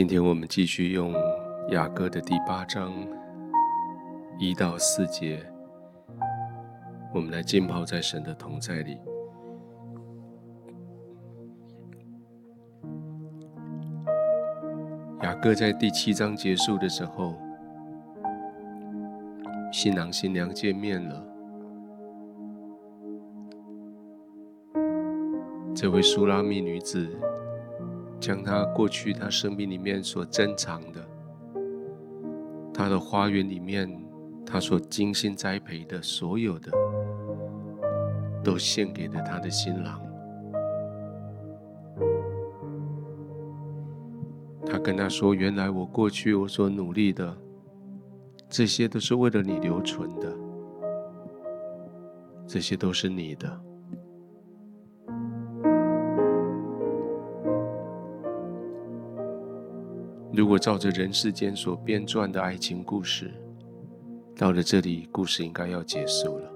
今天我们继续用雅歌的第八章一到四节，我们来浸泡在神的同在里。雅歌在第七章结束的时候，新郎新娘见面了。这位苏拉密女子。将他过去他生命里面所珍藏的，他的花园里面，他所精心栽培的所有的，都献给了他的新郎。他跟他说：“原来我过去我所努力的，这些都是为了你留存的，这些都是你的。”如果照着人世间所编撰的爱情故事，到了这里，故事应该要结束了。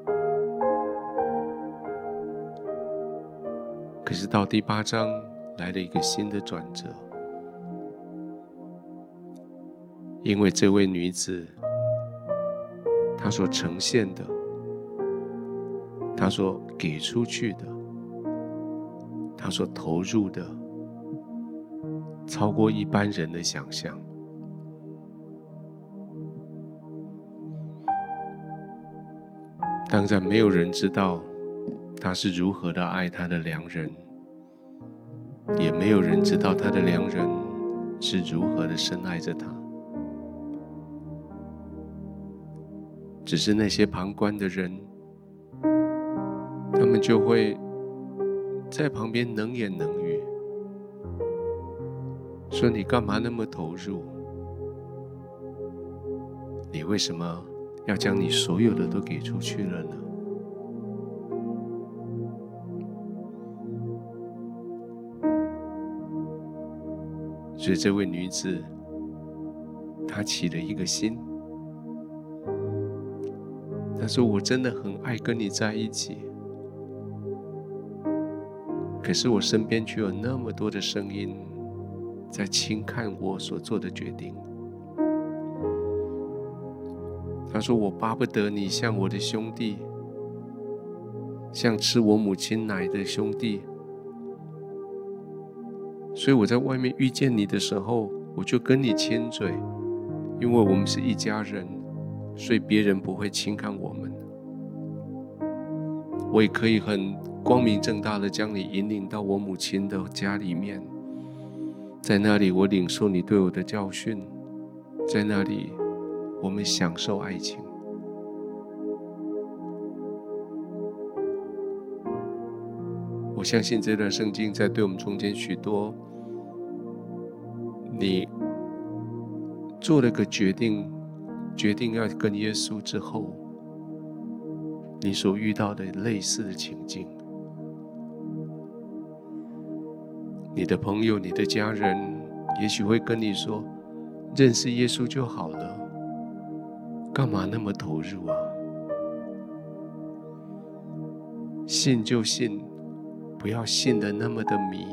可是到第八章来了一个新的转折，因为这位女子，她所呈现的，她所给出去的，她所投入的。超过一般人的想象。当然，没有人知道他是如何的爱他的良人，也没有人知道他的良人是如何的深爱着他。只是那些旁观的人，他们就会在旁边冷言冷语。说你干嘛那么投入？你为什么要将你所有的都给出去了呢？所以这位女子，她起了一个心，她说：“我真的很爱跟你在一起，可是我身边却有那么多的声音。”在轻看我所做的决定。他说：“我巴不得你像我的兄弟，像吃我母亲奶的兄弟。所以我在外面遇见你的时候，我就跟你亲嘴，因为我们是一家人，所以别人不会轻看我们。我也可以很光明正大的将你引领到我母亲的家里面。”在那里，我领受你对我的教训；在那里，我们享受爱情。我相信这段圣经在对我们中间许多，你做了个决定，决定要跟耶稣之后，你所遇到的类似的情境。你的朋友、你的家人，也许会跟你说：“认识耶稣就好了，干嘛那么投入啊？信就信，不要信的那么的迷。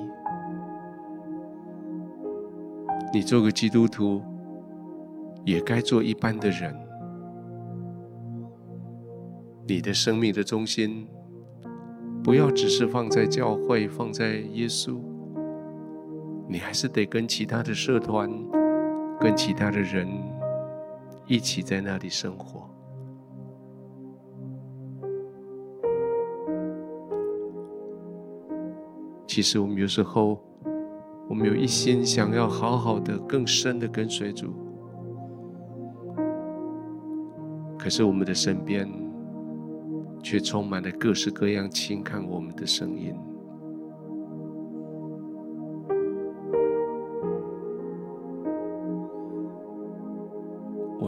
你做个基督徒，也该做一般的人。你的生命的中心，不要只是放在教会，放在耶稣。”你还是得跟其他的社团、跟其他的人一起在那里生活。其实我们有时候，我们有一心想要好好的、更深的跟随主，可是我们的身边却充满了各式各样轻看我们的声音。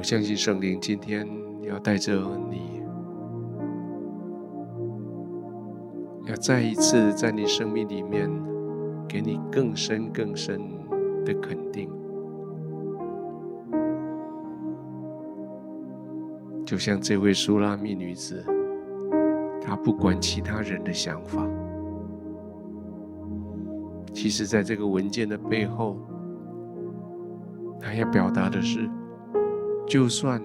我相信圣灵今天要带着你，要再一次在你生命里面给你更深更深的肯定，就像这位苏拉密女子，她不管其他人的想法，其实在这个文件的背后，他要表达的是，就算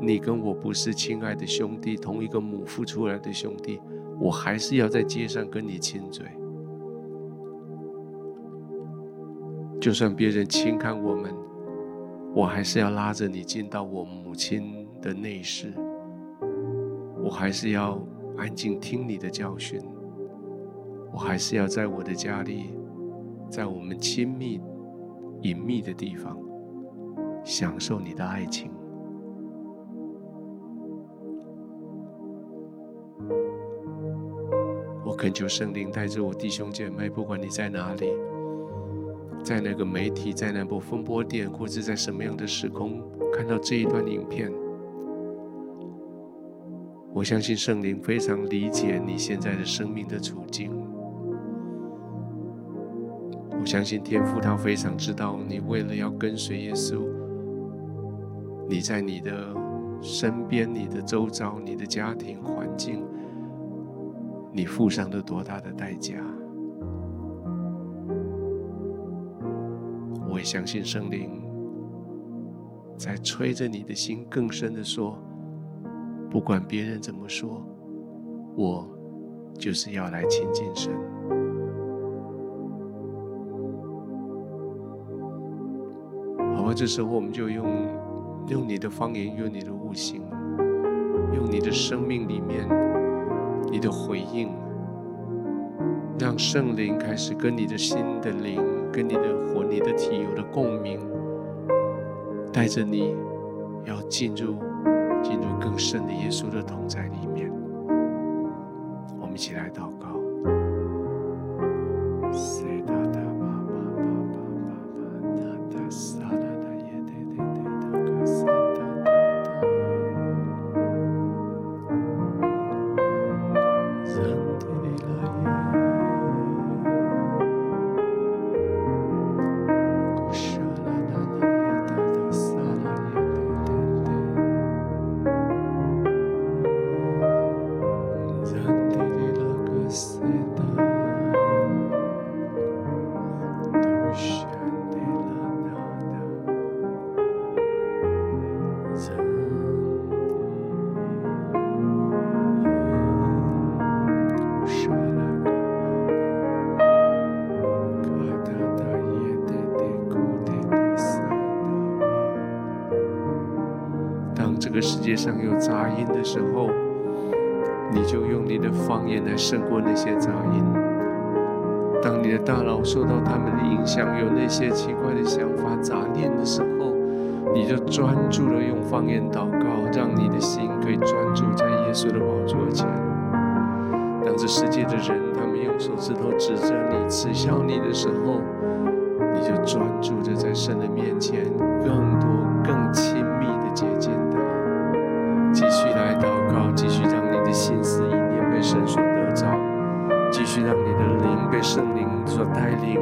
你跟我不是亲爱的兄弟，同一个母腹出来的兄弟，我还是要在街上跟你亲嘴。就算别人轻看我们，我还是要拉着你进到我母亲的内室。我还是要安静听你的教训。我还是要在我的家里，在我们亲密、隐秘的地方，享受你的爱情。我恳求圣灵带着我弟兄姐妹，不管你在哪里，在那个媒体，在那部风波电，或者在什么样的时空，看到这一段影片，我相信圣灵非常理解你现在的生命的处境。我相信天父他非常知道你为了要跟随耶稣，你在你的身边、你的周遭、你的家庭环境，你付上了多大的代价？我也相信圣灵在催着你的心，更深的说：不管别人怎么说，我就是要来亲近神。好吧这时候，我们就用用你的方言，用你的悟性，用你的生命里面你的回应，让圣灵开始跟你的心的灵、跟你的魂、你的体有了共鸣，带着你要进入进入更深的耶稣的同在里面。我们一起来祷上有杂音的时候，你就用你的方言来胜过那些杂音。当你的大脑受到他们的影响，有那些奇怪的想法、杂念的时候，你就专注的用方言祷告，让你的心可以专注在耶稣的宝座前。当这世界的人他们用手指头指着你、耻笑你的时候，你就专注的在神的面前，更多、更亲密的接近他。继续来祷告，继续让你的心思意念被神所得着，继续让你的灵被圣灵所带领，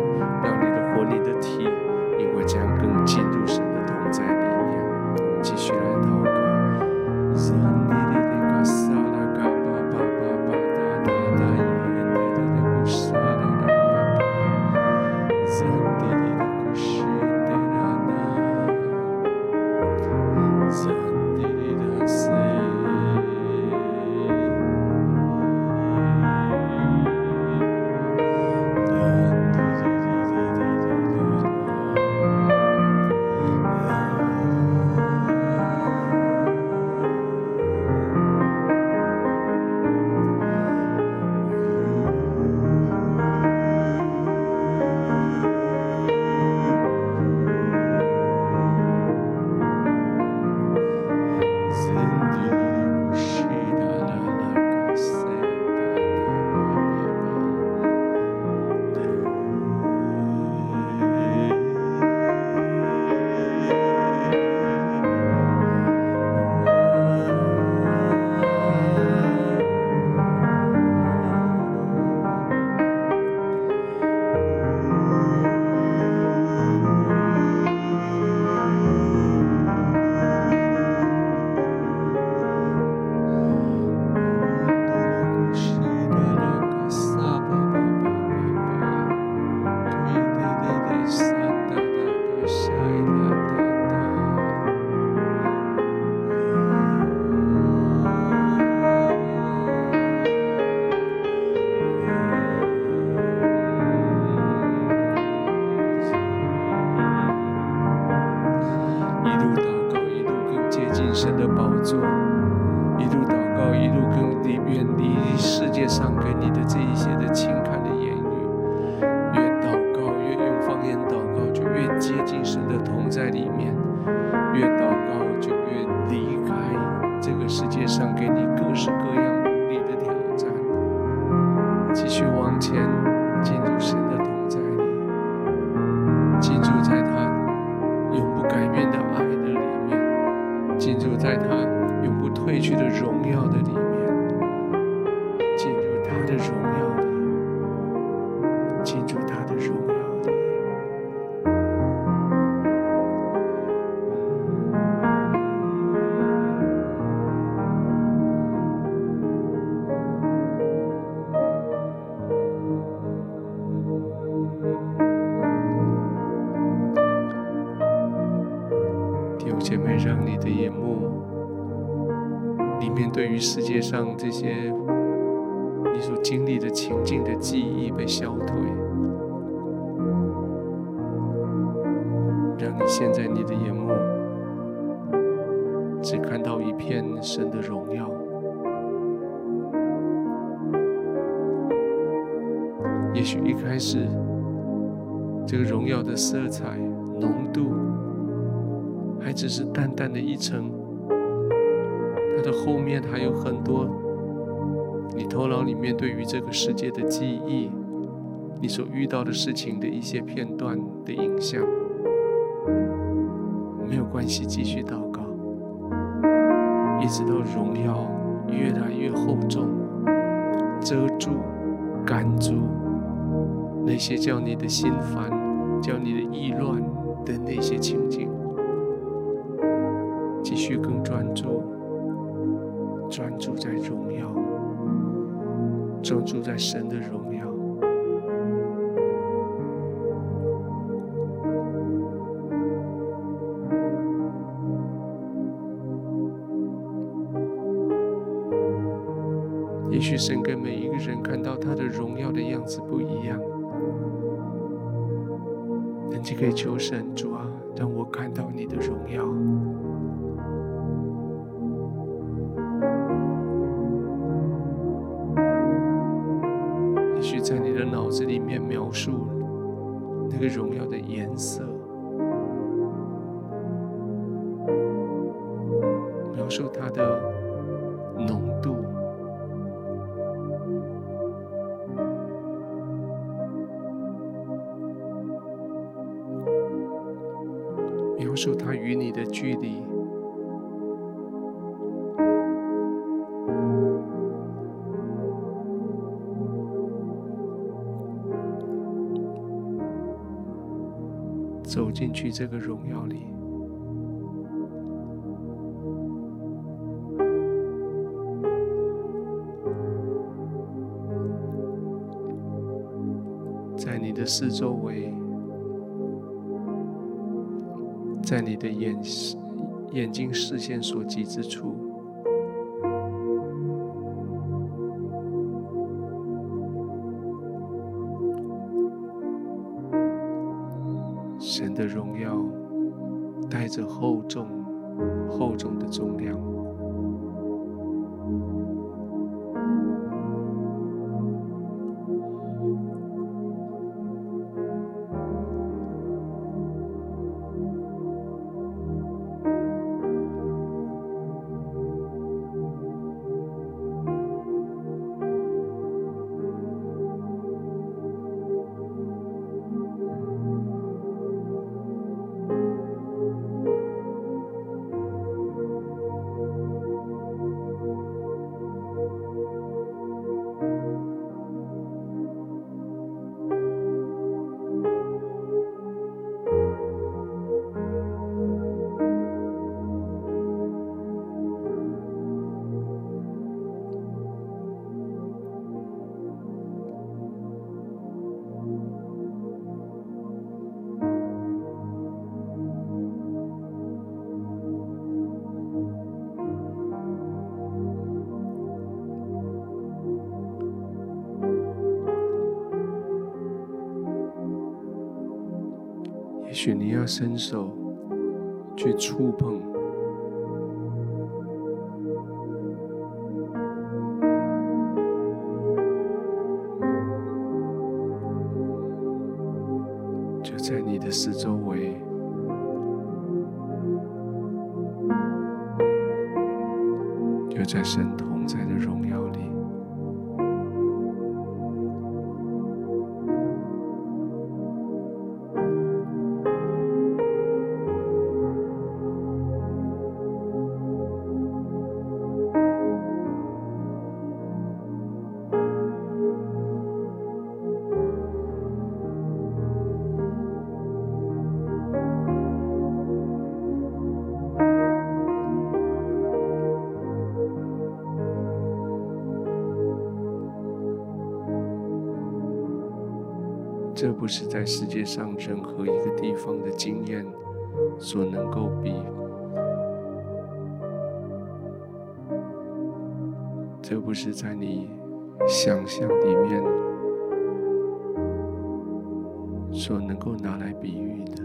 对于世界上这些你所经历的情境的记忆被消退，让你现在你的眼目只看到一片神的荣耀。也许一开始这个荣耀的色彩浓度还只是淡淡的一层。它的后面还有很多，你头脑里面对于这个世界的记忆，你所遇到的事情的一些片段的影像，没有关系，继续祷告，一直到荣耀越来越厚重，遮住、赶住那些叫你的心烦、叫你的意乱的那些情景，继续更专注。专注在荣耀，专注在神的荣耀。也许神跟每一个人看到他的荣耀的样子不一样，但你可以求神主啊，让我看到你的荣耀。这个荣耀里，在你的四周围，在你的眼眼睛视线所及之处。许你要伸手去触碰。就在你的四周这不是在世界上任何一个地方的经验所能够比，这不是在你想象里面所能够拿来比喻的，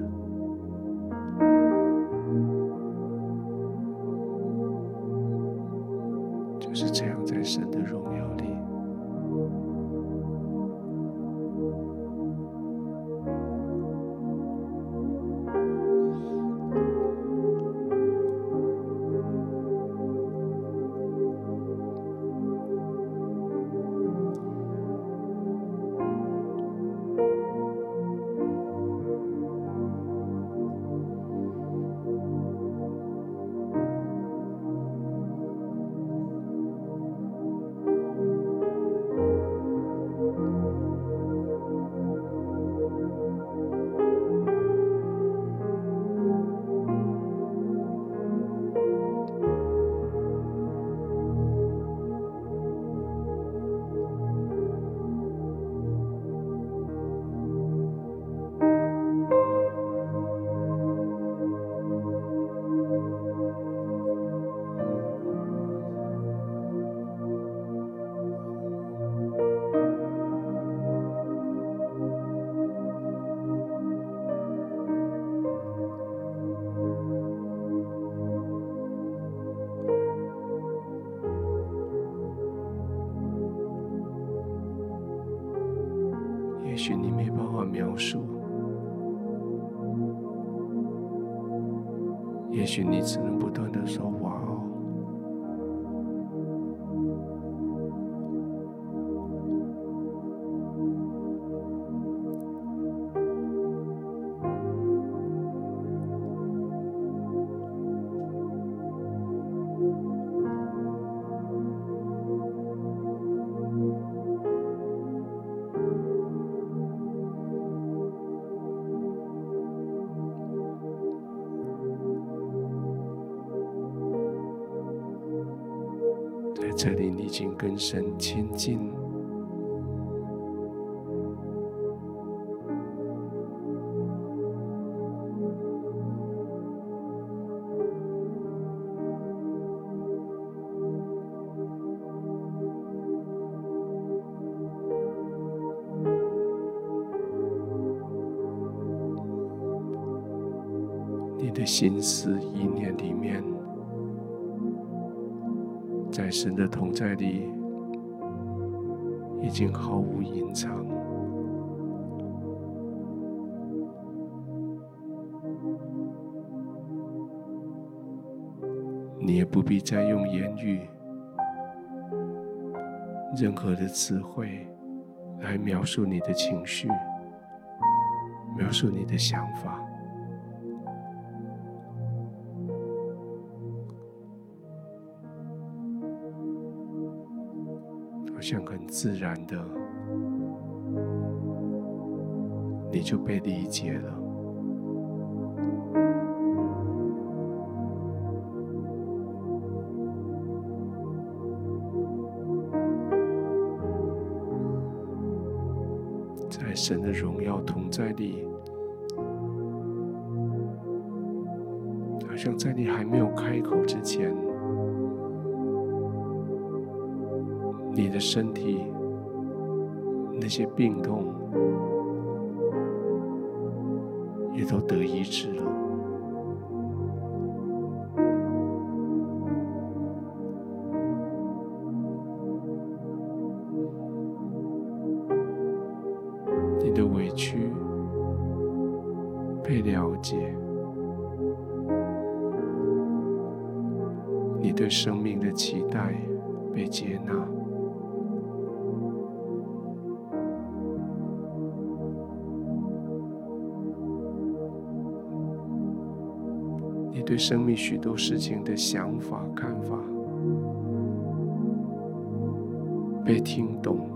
这里，你已经跟神亲近，你的心思意念里面。在神的同在里，已经毫无隐藏。你也不必再用言语、任何的词汇来描述你的情绪，描述你的想法。自然的，你就被理解了。在神的荣耀同在里，好像在你还没有开口之前。你的身体那些病痛也都得医治了。事情的想法、看法被听懂。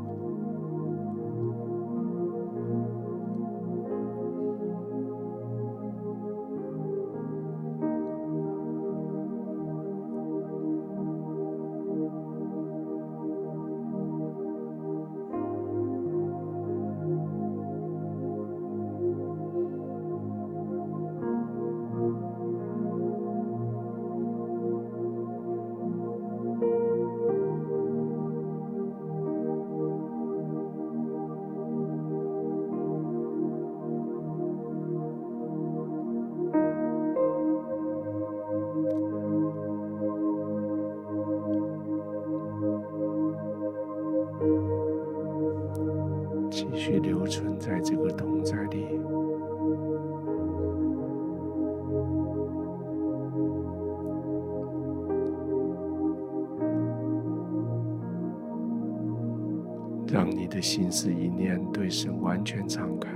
的心思意念对神完全敞开，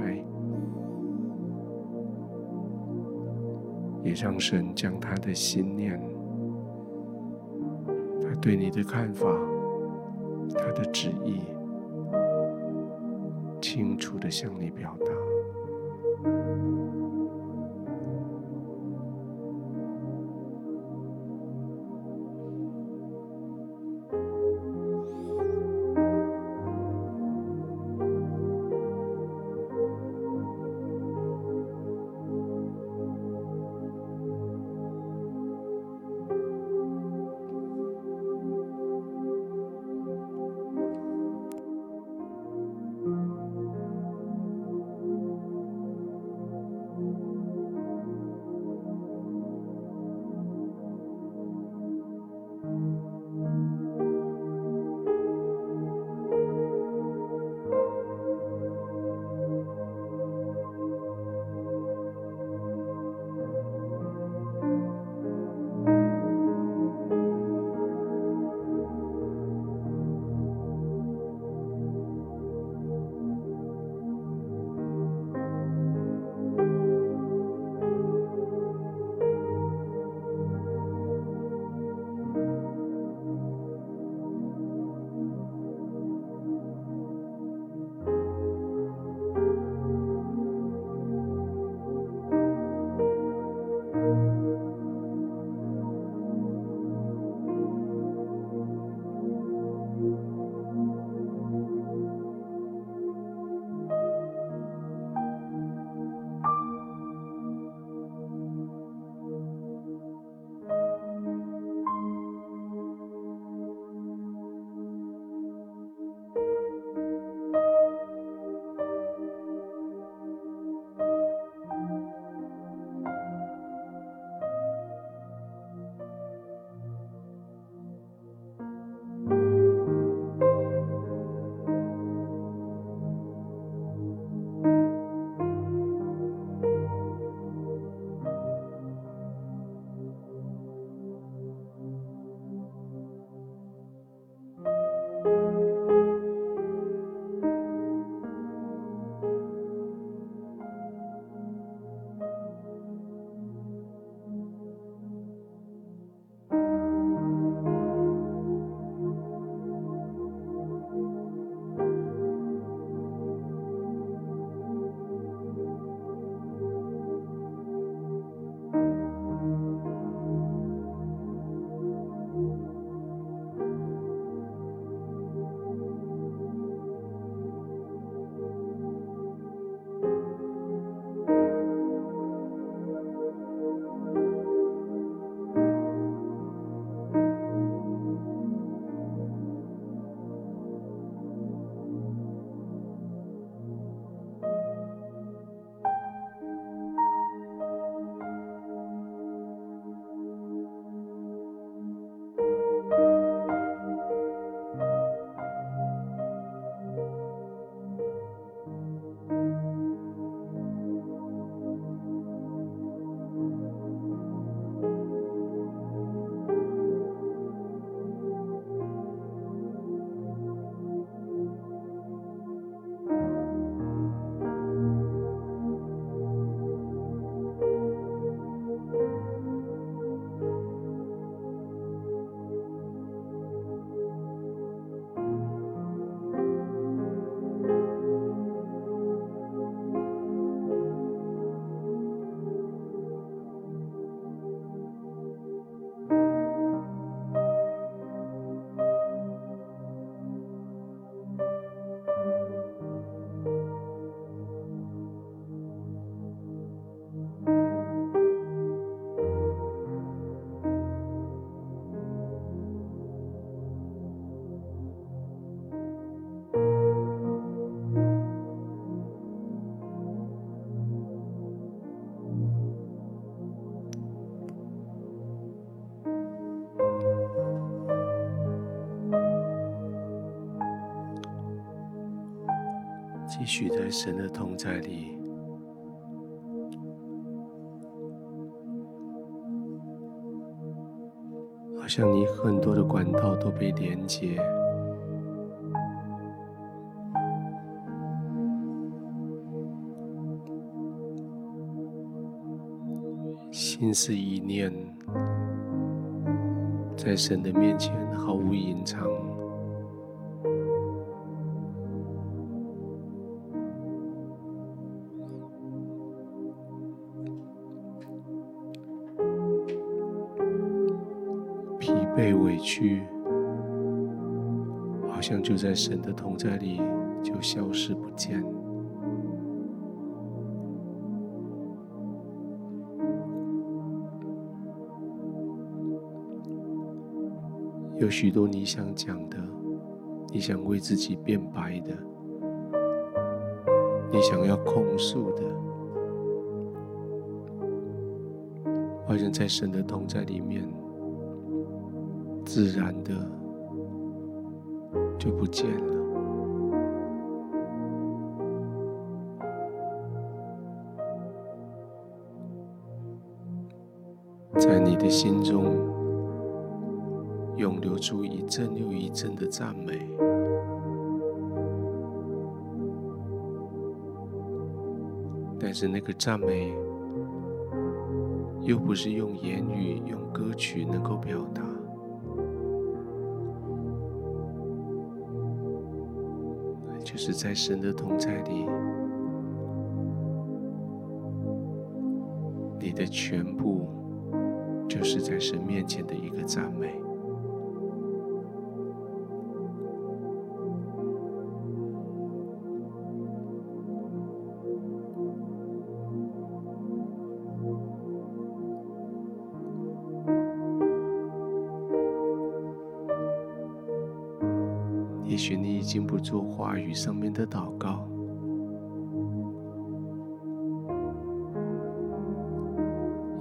也让神将他的心念、他对你的看法、他的旨意。清楚的向你表达。也许在神的同在里，好像你很多的管道都被连接，心思意念在神的面前毫无隐藏。在神的同在里就消失不见。有许多你想讲的，你想为自己辩白的，你想要控诉的，好像在神的同在里面。自然的就不见了。在你的心中，涌流出一阵又一阵的赞美，但是那个赞美又不是用言语、用歌曲能够表达。就是在神的同在里，你的全部就是在神面前的一个赞美。许你已经不做话语上面的祷告，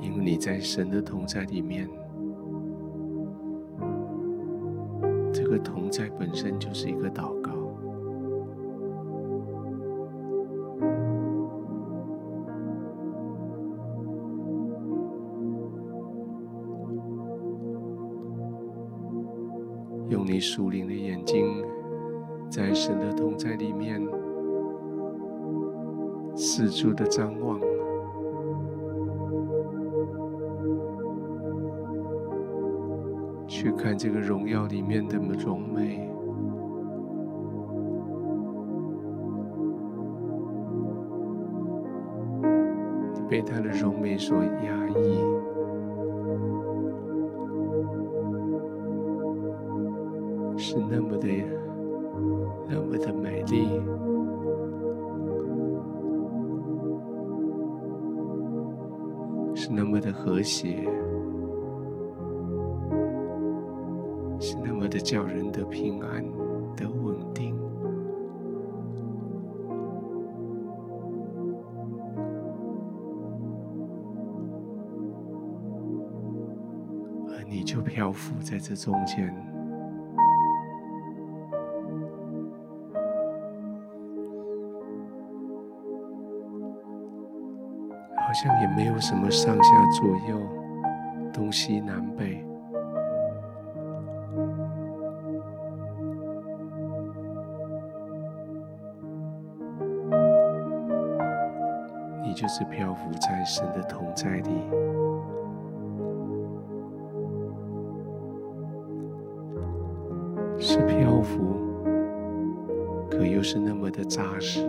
因为你在神的同在里面，这个同在本身就是一个祷告。用你属灵住的张望，去看这个荣耀里面的荣美，被他的荣美所压抑，那么的和谐，是那么的叫人的平安的稳定，而你就漂浮在这中间。像也没有什么上下左右、东西南北，你就是漂浮在神的同在里，是漂浮，可又是那么的扎实。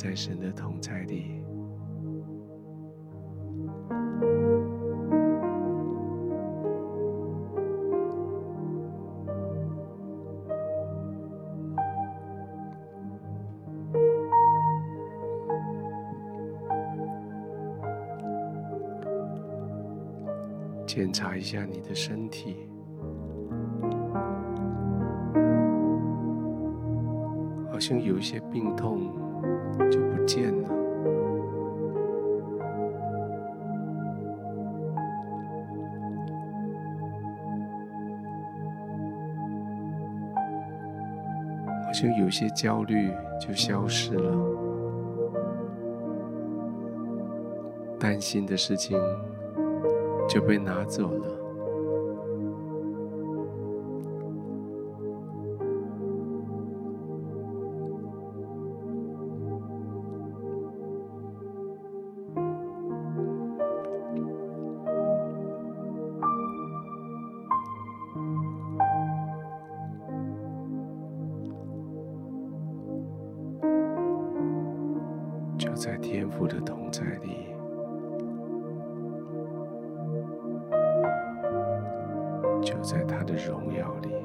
在神的同在里，检查一下你的身体。好像有一些病痛就不见了。我就有些焦虑就消失了担心的事情就被拿走了。同在里，就在他的荣耀里。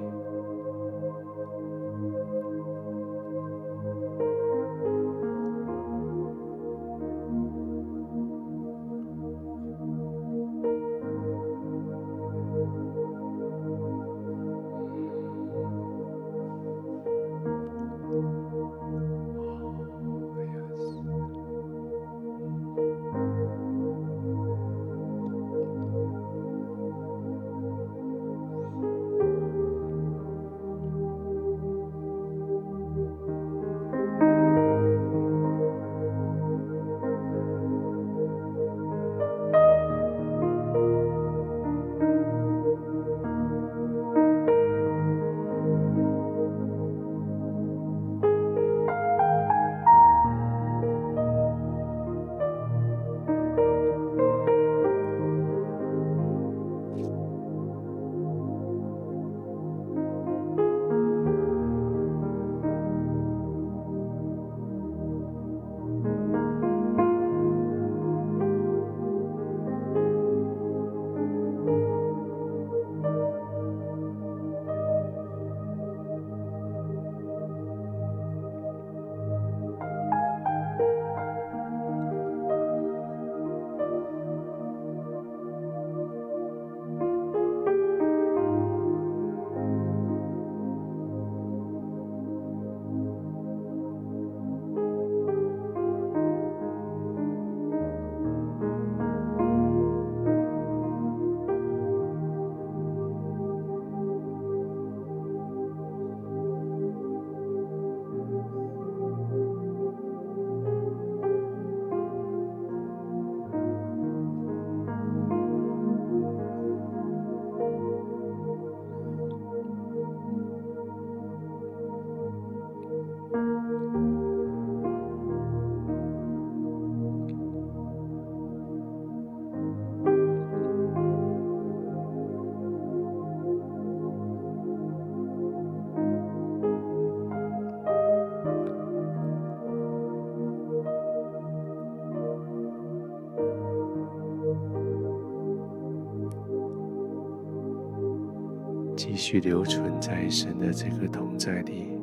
继续留存在神的这个同在里，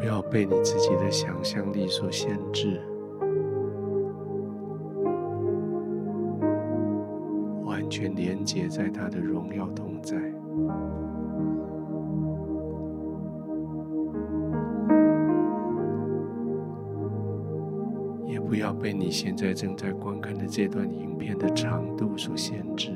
不要被你自己的想象力所限制，完全连接在他的荣耀同在。被你现在正在观看的这段影片的长度所限制。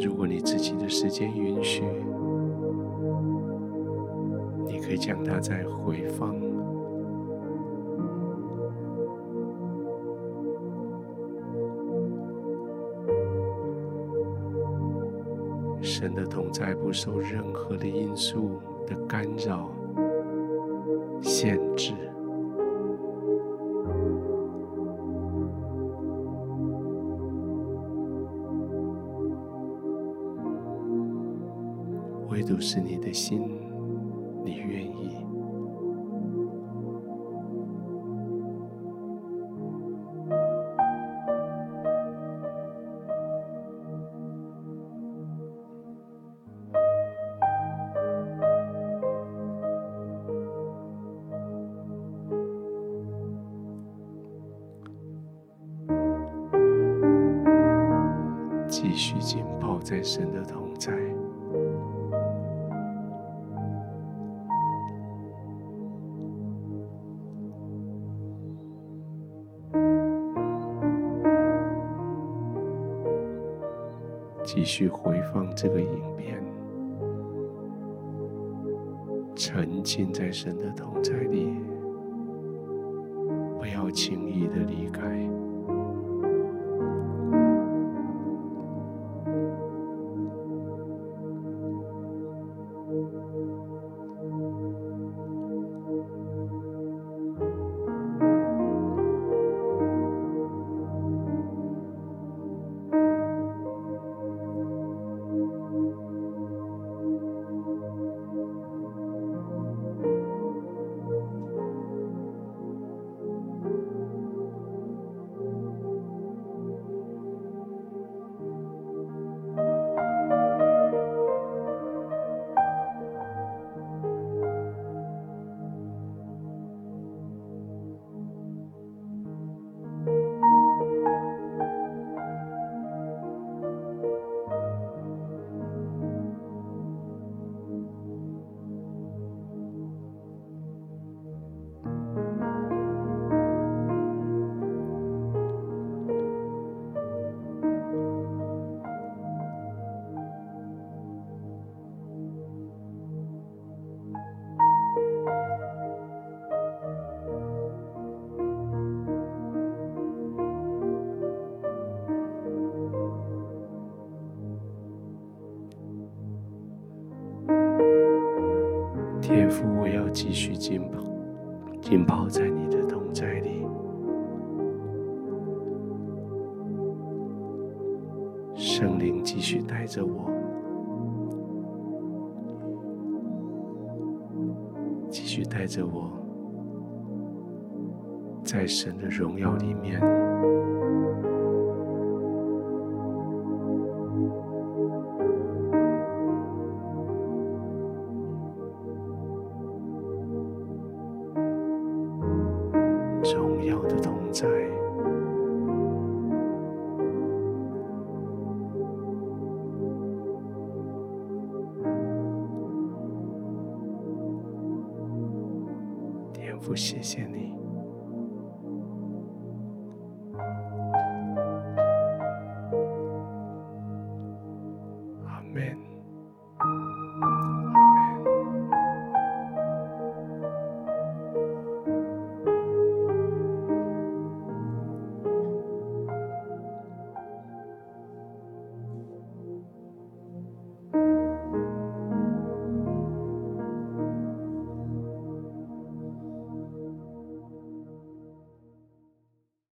如果你自己的时间允许，你可以将它再回放。同在不受任何的因素的干扰、限制，唯独是你的心，你愿这个影片，沉浸在神的同在里，不要轻易的离开。继续浸泡，浸泡在你的同在里。圣灵继续带着我，继续带着我，在神的荣耀里面。